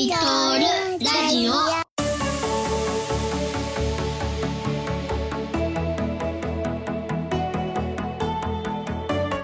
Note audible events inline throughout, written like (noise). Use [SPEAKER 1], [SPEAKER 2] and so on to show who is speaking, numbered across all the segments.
[SPEAKER 1] リトルラジオ
[SPEAKER 2] は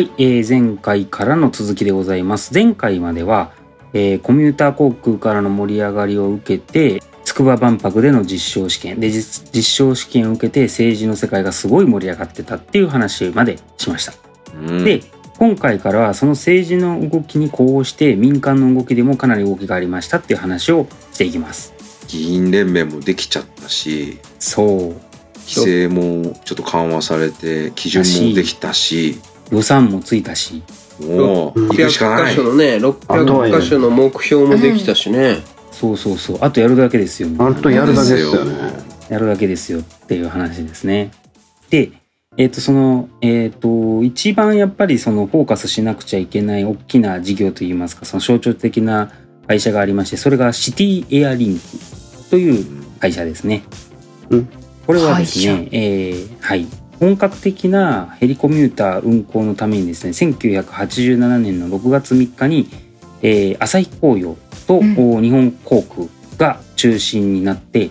[SPEAKER 2] い、えー前回からの続きでございます。前回までは、えーコミューター航空からの盛り上がりを受けて、筑波万博での実証試験で実実証試験を受けて政治の世界がすごい盛り上がってたっていう話までしました。
[SPEAKER 3] うん
[SPEAKER 2] で今回からはその政治の動きに呼応して民間の動きでもかなり動きがありましたっていう話をしていきます。
[SPEAKER 3] 議員連盟もできちゃったし
[SPEAKER 2] そう
[SPEAKER 3] 規制もちょっと緩和されて基準もできたし
[SPEAKER 2] 予算もついたし
[SPEAKER 3] もう行くしかな
[SPEAKER 4] 600
[SPEAKER 3] い
[SPEAKER 4] 箇所のね600箇所の目標もできたしね
[SPEAKER 2] そうそうそうあとやるだけですよ。
[SPEAKER 5] あとやるだけですよね。
[SPEAKER 2] やるだけですよっていう話ですね。で、えっ、と、その、えっ、と、一番やっぱりそのフォーカスしなくちゃいけない大きな事業といいますか、その象徴的な会社がありまして、それがシティエアリンクという会社ですね。
[SPEAKER 5] うん
[SPEAKER 2] これはですね、えーはい。本格的なヘリコミューター運行のためにですね、1987年の6月3日に、えー、朝日紅葉と、
[SPEAKER 6] うん
[SPEAKER 2] お日本航空が中心になって、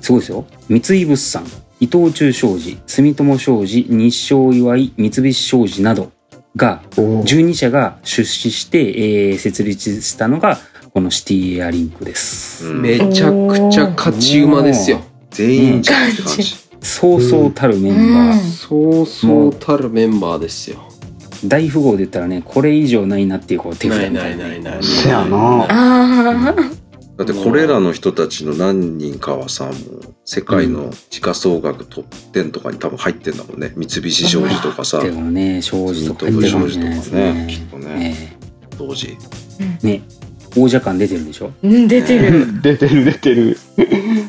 [SPEAKER 2] すごいですよ。三井物産、伊藤忠商事、住友商事、日商岩井、三菱商事などが、
[SPEAKER 5] おー。
[SPEAKER 2] 12社が出資して、えー設立したのが、このシティエアリンクです。
[SPEAKER 3] うん。
[SPEAKER 4] めちゃくちゃ勝ち馬ですよ。
[SPEAKER 3] 全員じゃんって感じ。
[SPEAKER 2] そうそうたるメンバー。
[SPEAKER 6] うん。
[SPEAKER 4] そうそうたるメンバーですよ。
[SPEAKER 2] 大富豪で言ったらね、これ以上ないなっていうこう手札
[SPEAKER 4] ない
[SPEAKER 2] みたいなね。
[SPEAKER 4] ないないない
[SPEAKER 5] せやな。
[SPEAKER 6] あ
[SPEAKER 3] だってこれらの人たちの何人かはさもう世界の時価総額トップ10とかに多分入ってんだもんね三菱商事とかさ
[SPEAKER 2] でもね、庄司とか入ってるかもしれないですね。
[SPEAKER 3] きっとね
[SPEAKER 2] え
[SPEAKER 3] 当時
[SPEAKER 2] えね、王者感出てるでしょ？
[SPEAKER 6] うん出てる。(laughs)
[SPEAKER 5] 出てる出てる。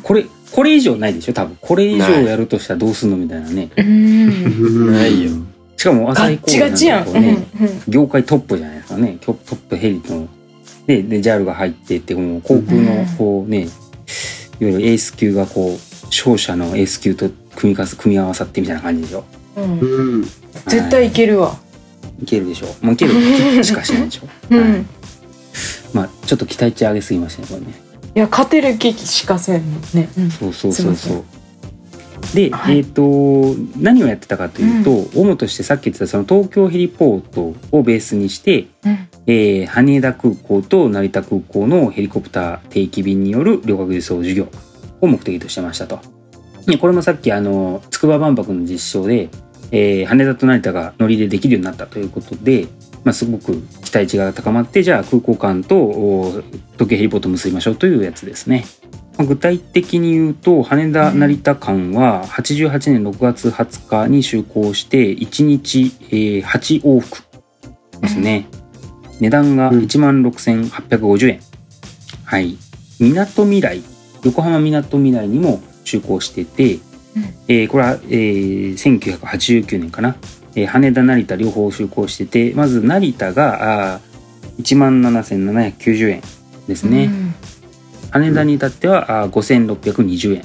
[SPEAKER 2] これ、これ以上ないでしょ？多分。これ以上やるとしたらどうすんのみたいなね。
[SPEAKER 6] うん。
[SPEAKER 4] ないよ
[SPEAKER 2] しかも朝日工
[SPEAKER 6] ガチ
[SPEAKER 2] ね、
[SPEAKER 6] うんうん
[SPEAKER 2] 業界トップじゃないですかね。トップヘリの。で、で、JAL が入ってって、もう航空のこうね、いわゆるエース級がこう、勝者のエース級と組みかす組み合わさってみたいな感じでしょ。
[SPEAKER 6] うん
[SPEAKER 5] うん。
[SPEAKER 6] 絶対いけるわ。
[SPEAKER 2] いけるでしょ。もう (laughs) いけるしかしないでしょ。
[SPEAKER 6] う
[SPEAKER 2] はい
[SPEAKER 6] ん。
[SPEAKER 2] まあ、ちょっと期待値上げすぎましたね、これね。
[SPEAKER 6] いや勝てる気しかせんね。うん
[SPEAKER 2] そうそうそうそう。で、
[SPEAKER 6] はい
[SPEAKER 2] えっ、と何をやってたかというと、主としてさっき言ってたその東京ヘリポートをベースにして、
[SPEAKER 6] うん
[SPEAKER 2] えー羽田空港と成田空港のヘリコプター定期便による旅客輸送事業を目的としてましたと。でこれもさっきあの筑波万博の実証で、えー羽田と成田が乗りでできるようになったということで、まあ、すごく期待値が高まってじゃあ空港間とお東京ヘリポートを結びましょうというやつですね。まあ具体的に言うと羽田成田間は88年6月20日に就航して1日、えー8往復ですね。値段が
[SPEAKER 5] うん
[SPEAKER 2] 1万6850円。はい。みなとみらい、横浜みなとみらいにも就航してて、えーこれは、えー1989年かな。えー羽田成田両方就航してて、まず成田があ1万7790円ですね。
[SPEAKER 6] うん
[SPEAKER 2] 羽田に至ってはあ5620円。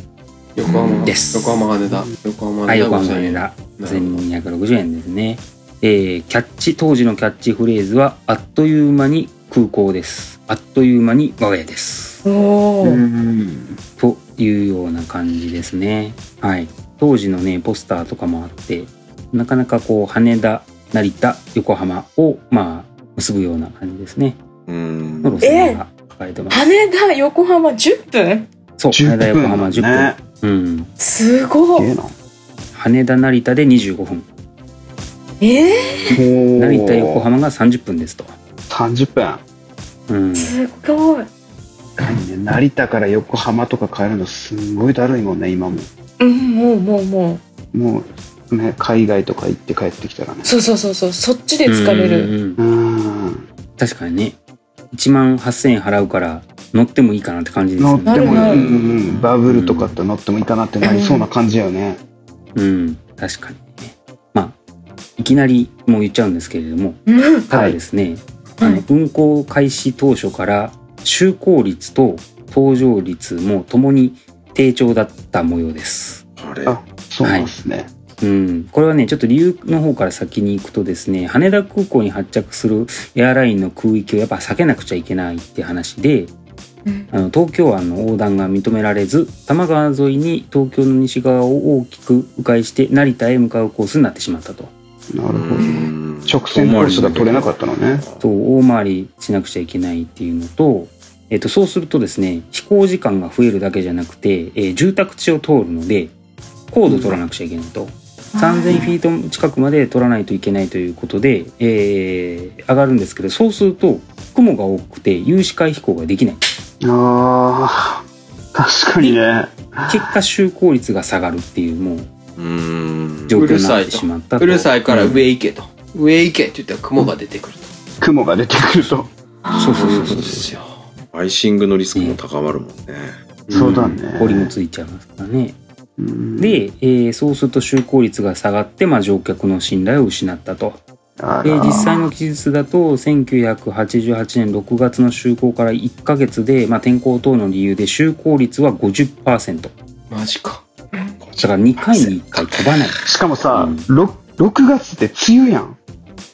[SPEAKER 4] 横浜
[SPEAKER 2] です
[SPEAKER 4] 横浜羽田横浜
[SPEAKER 2] はい、
[SPEAKER 4] 羽田
[SPEAKER 2] 横浜
[SPEAKER 4] 5000円
[SPEAKER 2] 羽田
[SPEAKER 4] なるほど
[SPEAKER 2] 1260円ですね。えーキャッチ、当時のキャッチフレーズは、あっという間に空港です。あっという間に我が家です。
[SPEAKER 6] おお。
[SPEAKER 5] ん。
[SPEAKER 2] というような感じですね。はい。当時のね、ポスターとかもあって、なかなかこう、羽田、成田、横浜を、まあ、結ぶような感じですね。
[SPEAKER 3] うん
[SPEAKER 2] の路線が書かれてます。
[SPEAKER 6] 羽田横浜10分？
[SPEAKER 2] そう、羽田、横浜10分。
[SPEAKER 5] ね。
[SPEAKER 2] うん。
[SPEAKER 6] すごい。
[SPEAKER 2] 羽田、成田で25分。
[SPEAKER 6] ええ
[SPEAKER 2] 成田、横浜が30分ですと。
[SPEAKER 5] 三十分。
[SPEAKER 2] うん。
[SPEAKER 6] すごい。
[SPEAKER 5] 確かにね成田から横浜とか帰るのすんごいだるいもんね今も。
[SPEAKER 6] うんもうもうも
[SPEAKER 5] もうね海外とか行って帰ってきたらね
[SPEAKER 6] う。。そうそうそうそうそっちで疲れる。
[SPEAKER 2] うん。確かにね1万8000円払うから乗ってもいいかなって感じですよね。
[SPEAKER 5] 乗ってもいい、うん。うんうん、バブルとかって乗ってもいいかなってなりそうな感じよね。
[SPEAKER 2] うん。確かにね。まあいきなりもう言っちゃうんですけれども
[SPEAKER 6] うん。
[SPEAKER 2] ただですね、あの
[SPEAKER 6] はい
[SPEAKER 2] 運行開始当初から就航率と搭乗率もともに低調だった模様です。
[SPEAKER 3] あれ？
[SPEAKER 5] あそうなんですね。
[SPEAKER 2] うん、これはねちょっと理由の方から先に行くとですね羽田空港に発着するエアラインの空域をやっぱ避けなくちゃいけないって話で
[SPEAKER 6] うん
[SPEAKER 2] あの東京湾の横断が認められず多摩川沿いに東京の西側を大きく迂回して成田へ向かうコースになってしまったと。
[SPEAKER 5] なるほど。
[SPEAKER 3] うん
[SPEAKER 5] 直線コースが取れなかったのね。
[SPEAKER 2] そう大回りしなくちゃいけないっていうのと、えっとそうするとですね飛行時間が増えるだけじゃなくて、えー住宅地を通るので高度取らなくちゃいけないと、3000フィート近くまで取らないといけないということで、えー上がるんですけどそうすると雲が多くて有視界飛行ができない
[SPEAKER 5] ああ、確かにね。
[SPEAKER 2] 結果就航率が下がるっていうもう
[SPEAKER 3] うん
[SPEAKER 2] 状況になってしまったと
[SPEAKER 4] うるさいから上行けと。上行けって言ったら雲が出てくると。
[SPEAKER 5] 雲が出てくると。
[SPEAKER 2] そうそうそうそう
[SPEAKER 4] ですよ。
[SPEAKER 3] アイシングのリスクも高まるもんね。
[SPEAKER 5] そうだね。
[SPEAKER 2] 氷もついちゃいますからね
[SPEAKER 5] うん、
[SPEAKER 2] で、えーそうすると就航率が下がって、まあ、乗客の信頼を失ったと。で実際の記述だと1988年6月の就航から1ヶ月で、まあ、天候等の理由で就航率は50%だか
[SPEAKER 4] マジか。
[SPEAKER 2] ら2回に1回飛ばない、
[SPEAKER 5] しかもさ、
[SPEAKER 2] うん
[SPEAKER 5] ろ 6, 月って梅雨やん。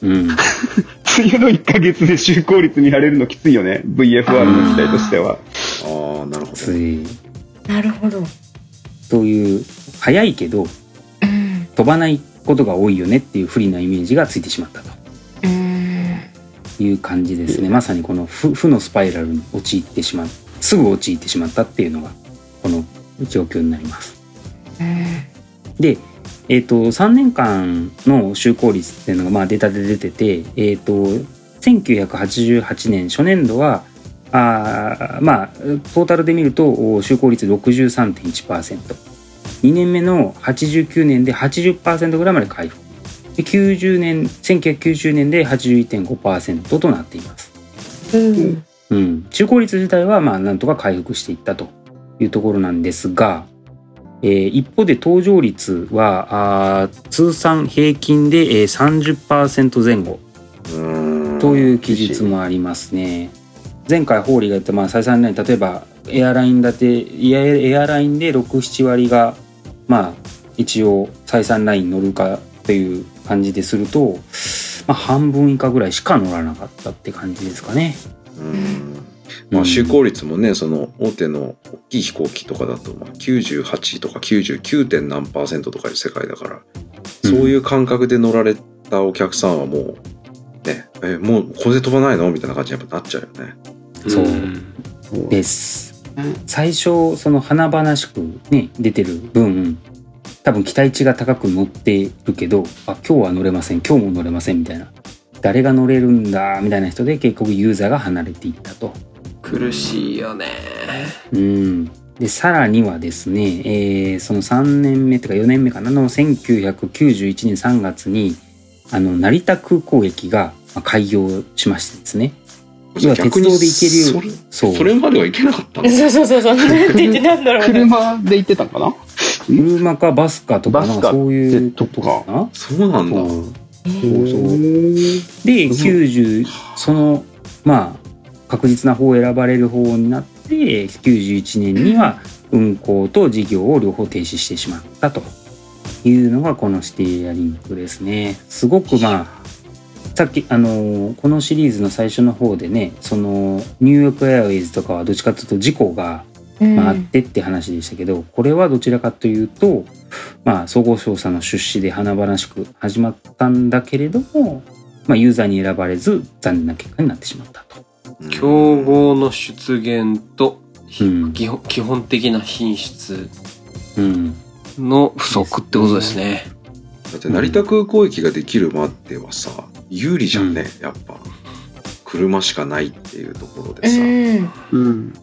[SPEAKER 2] うん、(laughs)
[SPEAKER 5] 梅雨の1ヶ月で就航率見られるのきついよね。VFR の時代としては。
[SPEAKER 3] ああ、なるほど。
[SPEAKER 2] つい
[SPEAKER 6] なるほど。
[SPEAKER 2] そういう早いけど
[SPEAKER 6] うん。
[SPEAKER 2] 飛ばないことが多いよねっていう不利なイメージがついてしまったと
[SPEAKER 6] うん。
[SPEAKER 2] いう感じですねまさにこの負負のスパイラルに陥ってしまうすぐ陥ってしまったっていうのがこの状況になります。で、えっと3年間の就航率っていうのがまあデータで出てて、えっと1988年初年度はあーまあトータルで見るとお就航率 63.1%2 年目の89年で80%ぐらいまで回復で90年1990年で81.5%となっています。
[SPEAKER 6] うん。
[SPEAKER 2] うん、率自体はまあなんとか回復していったというところなんですが、えー一方で搭乗率はあー通算平均で、えー、30%前後
[SPEAKER 3] うん
[SPEAKER 2] という記述もありますね。前回ホーリーが言ったまあ採算ライン例えばエアラインだてエアエアラインで67割がまあ一応採算ラインに乗るかという感じですると、まあ、半分以下ぐらいしか乗らなかったって感じですかね。
[SPEAKER 3] うんまあ、就航率もねその大手の大きい飛行機とかだとまあ98とか 99. 点何パーセントとかいう世界だからそういう感覚で乗られたお客さんはもうねえもうこれで飛ばないの？みたいな感じにやっぱなっちゃうよね。
[SPEAKER 2] そう
[SPEAKER 4] うん
[SPEAKER 2] です。最初その華々しくね出てる分多分期待値が高く乗ってるけどあ今日は乗れません今日も乗れませんみたいな誰が乗れるんだみたいな人で結局ユーザーが離れていったと。
[SPEAKER 4] 苦しいよね。
[SPEAKER 2] うん、でさらにはですね、えーその3年目とか4年目かなの1991年3月にあの成田空港駅がまあ開業しましてですね要は鉄道で行けるよう
[SPEAKER 3] それ
[SPEAKER 2] そう。
[SPEAKER 3] それまでは行けなかったの？
[SPEAKER 6] そうそうそうそう。なんて言ってなんだろうね。
[SPEAKER 5] 車で行ってたんかな？
[SPEAKER 2] 車かバスかとか。そういうことか。な
[SPEAKER 3] そうなんだ。
[SPEAKER 2] そう
[SPEAKER 6] え
[SPEAKER 2] そう。で90そのまあ確実な方を選ばれる方になって91年には運行と事業を両方停止してしまったというのがこのシティエアリンクですね。すごくまあさっきあのこのシリーズの最初の方でねそのニューヨークエアウェイズとかはどっちかというと事故が
[SPEAKER 6] うん
[SPEAKER 2] まあ、あってって話でしたけど、これはどちらかというと、まあ、総合商社の出資で華々しく始まったんだけれども、まあ、ユーザーに選ばれず残念な結果になってしまったと。
[SPEAKER 4] 競合の出現と、
[SPEAKER 2] うん
[SPEAKER 4] 基本基本的な品質
[SPEAKER 2] うん、
[SPEAKER 4] の不足ってことですね。
[SPEAKER 3] だって成田空港駅ができるまではさ有利じゃんね、やっぱ車しかないっていうところでさ、
[SPEAKER 6] うん。
[SPEAKER 5] ーうん。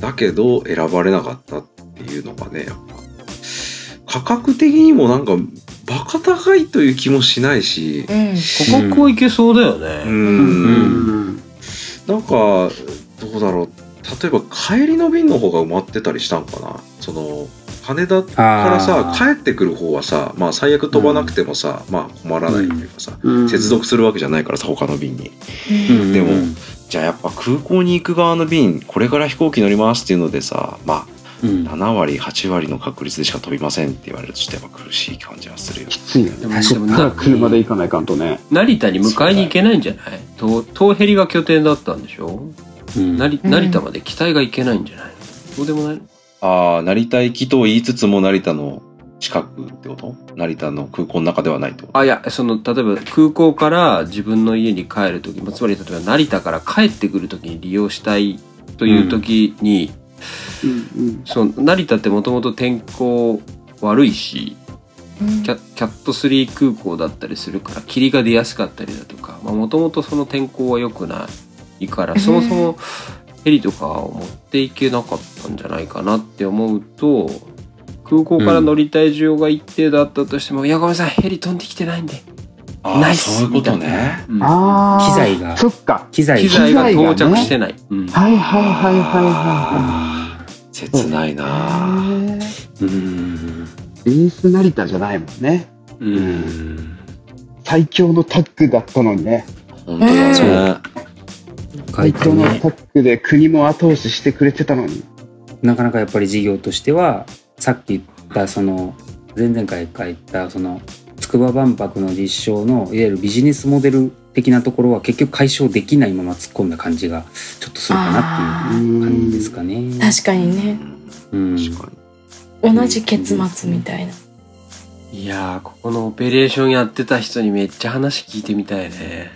[SPEAKER 3] だけど選ばれなかったっていうのがねやっぱ価格的にもなんかバカ高いという気もしないし
[SPEAKER 6] うん。
[SPEAKER 4] 価格はいけそうだよ
[SPEAKER 3] う
[SPEAKER 4] ね。
[SPEAKER 3] んなんかどうだろう例えば帰りの便の方が埋まってたりしたんかなその羽田からさ帰ってくる方はさまあ最悪飛ばなくてもさ、まあ困らないっていうかさ、
[SPEAKER 5] うん。
[SPEAKER 3] 接続するわけじゃないからさ他の便に。
[SPEAKER 2] うん。
[SPEAKER 3] でも
[SPEAKER 2] うん
[SPEAKER 3] じゃあやっぱ空港に行く側の便これから飛行機乗りますっていうのでさま
[SPEAKER 2] うん。
[SPEAKER 3] あ7割8割の確率でしか飛びませんって言われるとちょっとやっぱ苦しい感じはするよ
[SPEAKER 5] きついよね。
[SPEAKER 4] でも
[SPEAKER 5] そっから車で行かないかん。とね。
[SPEAKER 4] 成田に迎えに行けないんじゃない？東東ヘリが拠点だったんでしょ？
[SPEAKER 2] うん。
[SPEAKER 4] 成
[SPEAKER 6] うん
[SPEAKER 4] 成田まで機体が行けないんじゃない？のそうでもない？の
[SPEAKER 3] ああ、成田行きと言いつつも成田の近くってこと？成田の空港の中ではないと。
[SPEAKER 4] あ、いや、その、例えば空港から自分の家に帰るとき、まあつまり例えば成田から帰ってくるときに利用したいというときに、
[SPEAKER 5] うんうん。
[SPEAKER 4] その成田ってもともと天候悪いし、キャキャット3空港だったりするから霧が出やすかったりだとかもともとその天候は良くないからそもそもヘリとかを持っていけなかったんじゃないかなって思うと空港から乗りたい需要が一定だったとしても、いやごめんなさいヘリ飛んできてないんで、ナイス
[SPEAKER 3] そういうことね。
[SPEAKER 4] うん
[SPEAKER 5] ああ。
[SPEAKER 2] 機材が
[SPEAKER 5] そっか。
[SPEAKER 2] 機材が
[SPEAKER 4] 機材が到着してない、うん
[SPEAKER 5] はいはいはいはいは
[SPEAKER 3] ああ、切ないな。
[SPEAKER 5] いはい。へ
[SPEAKER 2] うーん
[SPEAKER 5] え。エース成田じゃないもんね。
[SPEAKER 4] う
[SPEAKER 2] うんん
[SPEAKER 5] 最強のタッグだったのにね。
[SPEAKER 3] 本当だね。
[SPEAKER 2] 書いて
[SPEAKER 5] 最強の
[SPEAKER 2] ね
[SPEAKER 5] タッグで国も後押ししてくれてたのに。
[SPEAKER 2] なかなかやっぱり事業としてはさっき言ったその前々回書いたその筑波万博の実証のいわゆるビジネスモデル的なところは結局解消できないまま突っ込んだ感じがちょっとするかなっていう感じですかね。
[SPEAKER 6] 確かにね
[SPEAKER 2] うん
[SPEAKER 3] 確かに。
[SPEAKER 6] 同じ結末みたいない
[SPEAKER 4] やーここのオペレーションやってた人にめっちゃ話聞いてみたいね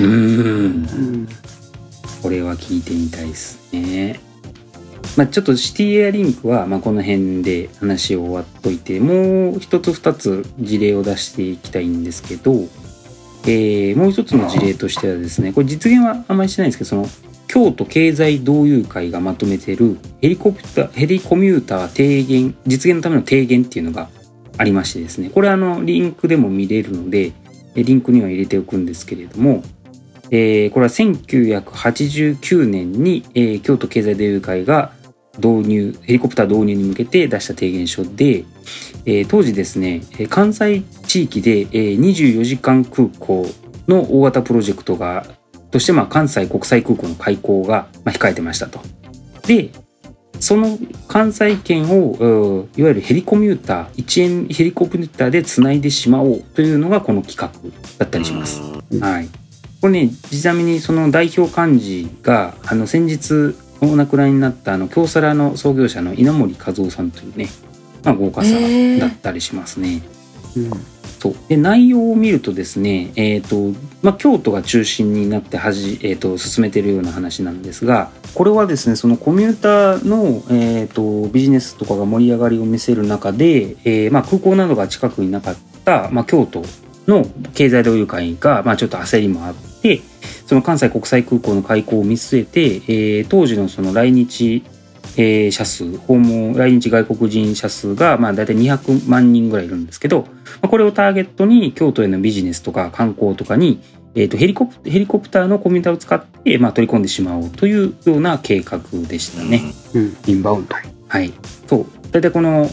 [SPEAKER 2] うん
[SPEAKER 5] うん。
[SPEAKER 2] これは聞いてみたいですね。まあ、ちょっとシティエアリンクはまあこの辺で話を終わっといてもう一つ二つ事例を出していきたいんですけど、えーもう一つの事例としてはですねこれ実現はあんまりしてないんですけどその京都経済同友会がまとめてるヘリコプターヘリコミューター低減実現のための低減っていうのがありましてですねこれあのリンクでも見れるのでリンクには入れておくんですけれどもえーこれは1989年に、えー京都経済同友会が導入ヘリコプター導入に向けて出した提言書で、えー当時ですねえー関西地域で、えー24時間空港の大型プロジェクトがとして、まあ、関西国際空港の開港が、まあ、控えてましたと。でその関西圏をうんいわゆるヘリコミューター1円ヘリコプターでつないでしまおうというのがこの企画だったりします。はい。これね、ちなみにその代表幹事が、あの、先日お亡くなりになった、あの、京セラの創業者の稲森和夫さんというね、まあ、豪華さだったりしますね。
[SPEAKER 5] うん
[SPEAKER 2] そう。で、内容を見るとですね、えっ、と、まあ、京都が中心になってはじ、えっ、と、進めてるような話なんですが、これはですね、そのコミューターの、えっ、と、ビジネスとかが盛り上がりを見せる中で、えーまあ、空港などが近くになかった、まあ、京都の経済同友会が、まあ、ちょっと焦りもあって、その関西国際空港の開港を見据えて、えー当時のその来日、えー者数、訪問、来日外国人者数が、まあ、大体200万人ぐらいいるんですけど、まあ、これをターゲットに京都へのビジネスとか観光とかに、えー、とヘリコプヘリコプターのコミュニターを使って、まあ、取り込んでしまおうというような計画でしたね。
[SPEAKER 5] うん。インバウンド。
[SPEAKER 2] はい。そう。大体この、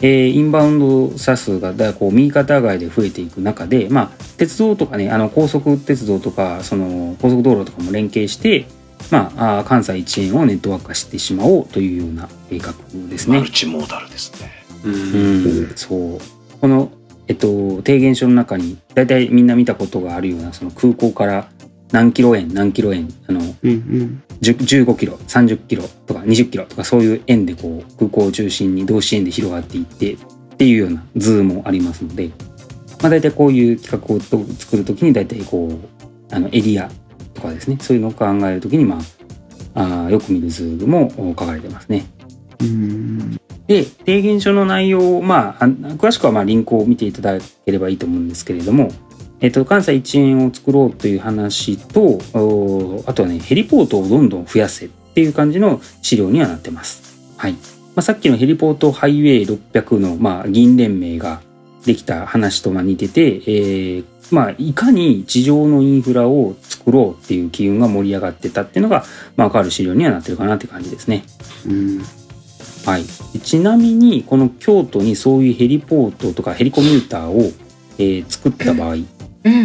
[SPEAKER 2] えーインバウンド者数がだこう右肩上がりで増えていく中で、まあ、鉄道とかね、あの高速鉄道とか、その高速道路とかも連携して、まあ、あー関西一円をネットワーク化してしまおうというような計画ですね
[SPEAKER 3] マル。チモーダルですね。
[SPEAKER 4] う
[SPEAKER 2] うんん、そう。この、えっと、提言書の中に、大体みんな見たことがあるような、その空港から何キロ円、何キロ円、あの、
[SPEAKER 5] うんうん。
[SPEAKER 2] 10 15キロ30キロとか20キロとかそういう円でこう空港を中心に同支援で広がっていってっていうような図もありますので、まあ、大体こういう企画をと作るときに大体こうあのエリアとかですねそういうのを考えるときにまああーよく見る図も書かれてますね。
[SPEAKER 5] うん。
[SPEAKER 2] で提言書の内容を、まあ、あ詳しくはまあリンクを見ていただければいいと思うんですけれども、えっと、関西一円を作ろうという話とおあとはねヘリポートをどんどん増やせっていう感じの資料にはなってます。はいまあ、さっきのヘリポートハイウェイ600の、まあ、議員連盟ができた話とまあ似てて、えーまあ、いかに地上のインフラを作ろうっていう機運が盛り上がってたっていうのが、まあ、分かる資料にはなってるかなって感じですね。
[SPEAKER 5] うん。
[SPEAKER 2] はい、ちなみにこの京都にそういうヘリポートとかヘリコミューターを、えー作った場合
[SPEAKER 6] うん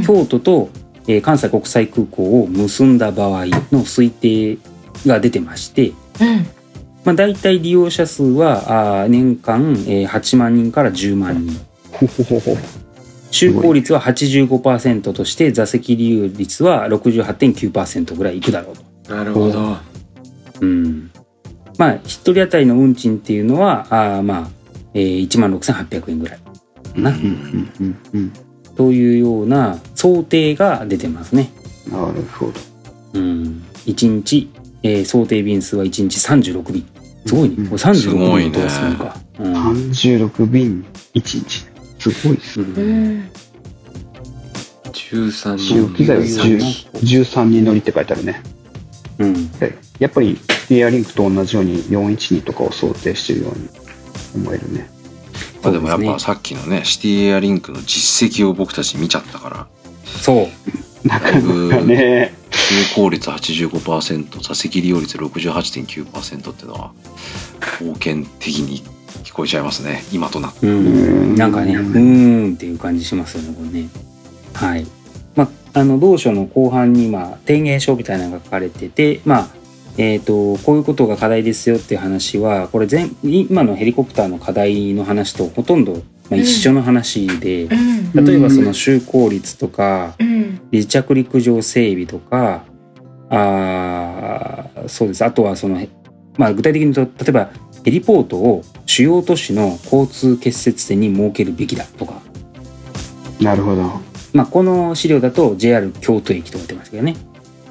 [SPEAKER 2] 京都と、えー関西国際空港を結んだ場合の推定が出てまして、
[SPEAKER 6] うん
[SPEAKER 2] まあ、大体利用者数はあー年間、えー8万人から10万人。(laughs) 就航率は85%として座席利用率は68.9%ぐらいいくだろうと。
[SPEAKER 4] なるほど
[SPEAKER 2] うん。まあ、一人当たりの運賃っていうのは、あーまあ、えー、1万6800円ぐらいかな、
[SPEAKER 3] うん
[SPEAKER 5] うんうんうん
[SPEAKER 2] というような想定が出てますね。
[SPEAKER 5] なるほど。
[SPEAKER 2] うん。1日、えー想定便数は1日36便。すごいね。
[SPEAKER 5] うん
[SPEAKER 2] これ36
[SPEAKER 3] すごいね
[SPEAKER 2] 便通すのか。うん
[SPEAKER 5] 36便1日。すごいですね。
[SPEAKER 2] う
[SPEAKER 6] うんん。
[SPEAKER 4] 13
[SPEAKER 5] 使用機材は
[SPEAKER 2] 10
[SPEAKER 5] 10 13人乗りって書いてあるね。
[SPEAKER 2] うん。
[SPEAKER 5] でやっぱりエアリンクと同じように412とかを想定してるように思えるね。
[SPEAKER 3] まあでもやっぱさっきのねシティエアリンクの実績を僕たち見ちゃったから
[SPEAKER 2] そう。
[SPEAKER 5] なかなかね。
[SPEAKER 3] 通行率85%座席利用率68.9%っていうのは封建的に聞こえちゃいますね今となって
[SPEAKER 2] う。
[SPEAKER 5] うんん
[SPEAKER 2] なんかね、うーんっていう感じしますよね、これね。はい。まあ、あの、同書の後半に、まあ、提言書みたいなのが書かれてて、まあ、えっ、と、こういうことが課題ですよっていう話は、これ全、今のヘリコプターの課題の話とほとんど、まあ、一緒の話で、
[SPEAKER 6] うん。
[SPEAKER 2] 例えばその就航率とか、
[SPEAKER 6] うん。
[SPEAKER 2] 離着陸場整備とか、あーそうです。あとはその、まあ具体的に言うと、例えばヘリポートを主要都市の交通結節点に設けるべきだとか、
[SPEAKER 5] なるほど。
[SPEAKER 2] まあこの資料だと JR 京都駅とか言ってますけどね。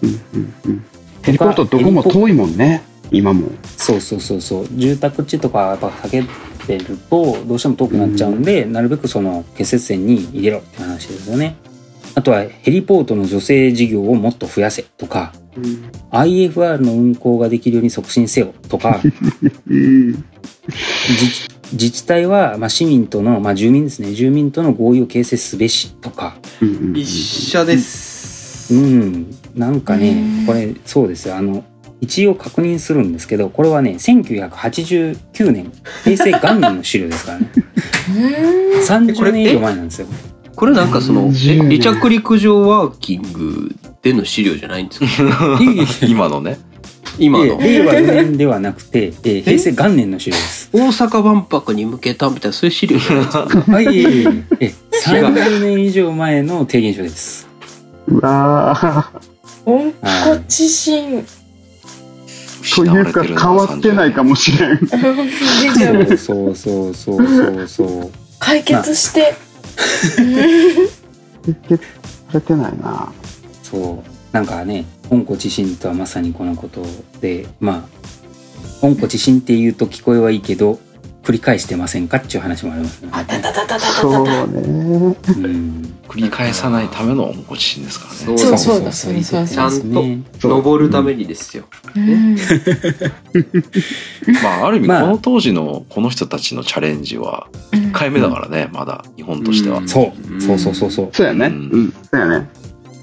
[SPEAKER 5] うんうんうん。ヘリポートどこも遠いもんね。今も。
[SPEAKER 2] そうそうそうそう。住宅地とかやっぱ避けてるとどうしても遠くなっちゃうんで、なるべくその結節点に入れろって話ですよね。あとはヘリポートの女性事業をもっと増やせとか、IFR の運行ができるように促進せよとか
[SPEAKER 5] うん。
[SPEAKER 2] 自自治体は、まあ、市民との、まあ、住民ですね住民との合意を形成すべしとか
[SPEAKER 5] うんうん
[SPEAKER 4] 一緒です。
[SPEAKER 2] うんなんか
[SPEAKER 6] うん。
[SPEAKER 2] ねこれそうですよ。あの一応確認するんですけどこれはね1989年平成元年の資料ですからね。(laughs)
[SPEAKER 6] うん。
[SPEAKER 2] 30年以上前なんですよ。
[SPEAKER 4] これなんかその、え
[SPEAKER 5] 10年。
[SPEAKER 4] 離着陸場ワーキングでの資料じゃないんですか？(laughs)
[SPEAKER 3] 今のね。
[SPEAKER 4] 今の。
[SPEAKER 2] 令和4年ではなくて、えー平成元年の資料です。
[SPEAKER 4] 大阪万博に向けたみたいなそういう資料じゃないですか？
[SPEAKER 2] はい、いえいえいえ。え30年以上前の提言書です。
[SPEAKER 5] うわー
[SPEAKER 6] 温故知新。
[SPEAKER 5] というか変わってないかもしれん。
[SPEAKER 2] そうそうそうそうそう。(laughs)
[SPEAKER 6] 解決して。
[SPEAKER 5] 解決されてないな。
[SPEAKER 2] そうなんかね温故知新とはまさにこのことでまあ温故知新って言うと聞こえはいいけど繰り返してませんかっていう話もありますね。
[SPEAKER 6] あたたたたたた
[SPEAKER 5] そう。ね。
[SPEAKER 2] うん
[SPEAKER 3] 繰り返さないための温故知新ですからね
[SPEAKER 6] そうそうだそうだそうだ
[SPEAKER 4] ちゃんと
[SPEAKER 2] ね
[SPEAKER 4] 登るためにですよ。
[SPEAKER 6] うん。
[SPEAKER 3] まあある意味
[SPEAKER 2] まあ
[SPEAKER 3] この当時のこの人たちのチャレンジは1回目だからねまだ日本としては
[SPEAKER 4] うん
[SPEAKER 2] そうそうそうそうそう。
[SPEAKER 5] そうやね。
[SPEAKER 3] う
[SPEAKER 5] うんん。そうやね。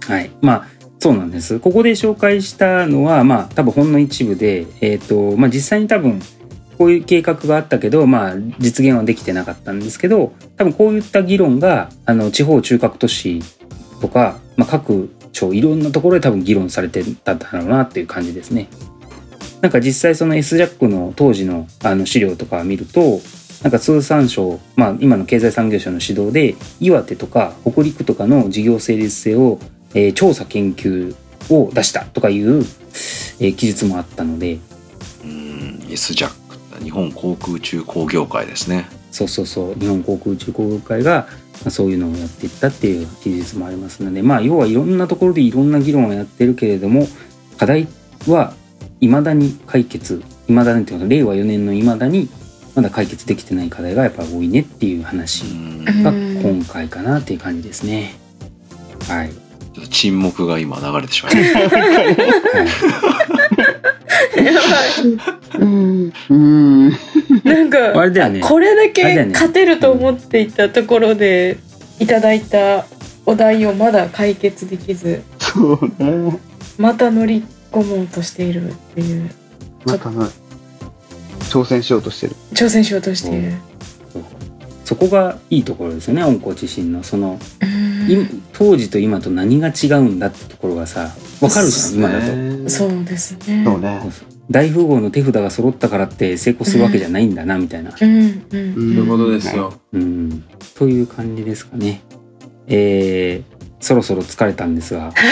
[SPEAKER 2] はい。まあ、そうなんです。ここで紹介したのは、まあ、多分ほんの一部で、えっ、と、まあ、実際に多分、こういう計画があったけど、まあ、実現はできてなかったんですけど、多分こういった議論が、あの、地方中核都市とか、まあ、各省、いろんなところで多分議論されてたんだろうなっていう感じですね。なんか実際その S ジャックの当時のあの資料とかを見ると、なんか通産省、まあ今の経済産業省の指導で、岩手とか北陸とかの事業成立性を、えー調査研究を出したとかいう、えー記述もあったので、
[SPEAKER 3] うん SJAC 日本航空宇宙工業会ですね
[SPEAKER 2] そうそうそう、日本航空宇宙工業会が、まあ、そういうのをやっていったっていう記述もありますので、まあ要はいろんなところでいろんな議論をやってるけれども、課題は未だに解決、未だにっていうか、令和4年の未だにまだ解決できてない課題がやっぱり多いねっていう話
[SPEAKER 3] うん
[SPEAKER 2] が今回かなっていう感じですね。はい。
[SPEAKER 3] 沈黙が今流れてしまいました
[SPEAKER 2] はい (laughs)
[SPEAKER 5] うん。うん。
[SPEAKER 6] い。なんか。
[SPEAKER 2] あれだよね。
[SPEAKER 6] これだけ勝てると思っていたところでいただいたお題をまだ解決できず
[SPEAKER 5] そうね。
[SPEAKER 6] また乗り込もうとしているっていう
[SPEAKER 5] またな挑戦しようとしてる。
[SPEAKER 6] 挑戦しようとしている。
[SPEAKER 2] そこがいいところですよね、温故知新の。その、
[SPEAKER 6] うん
[SPEAKER 2] い当時と今と何が違うんだってところがさ、わかるじゃん、今だと。
[SPEAKER 6] そうですね。
[SPEAKER 5] そうね。
[SPEAKER 2] 大富豪の手札が揃ったからって成功するわけじゃないんだな、みたいな。
[SPEAKER 6] うんうん。
[SPEAKER 5] そう
[SPEAKER 4] そういうことですよ。
[SPEAKER 2] うん。という感じですかね。えー、そろそろ疲れたんですが (laughs)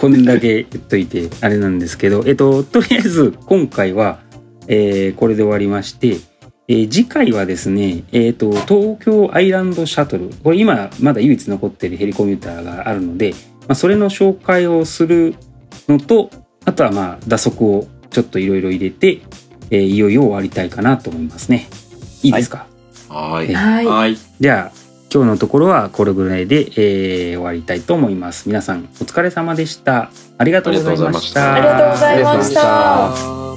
[SPEAKER 2] こんだけ言っといてあれなんですけどえっととりあえず今回は、えーこれで終わりまして、えー次回はですね、えっと東京アイランドシャトルこれ今まだ唯一残っているヘリコミューターがあるので、まあ、それの紹介をするのとあとはまあ打足をちょっといろいろ入れて、えーいよいよ終わりたいかなと思いますね。いいですか、
[SPEAKER 3] はい。
[SPEAKER 6] はい。
[SPEAKER 4] はい
[SPEAKER 2] じゃあ今日のところはこれぐらいで、えー終わりたいと思います。皆さんお疲れ様でした。ありがとうございました。
[SPEAKER 3] ありがとうございま。した。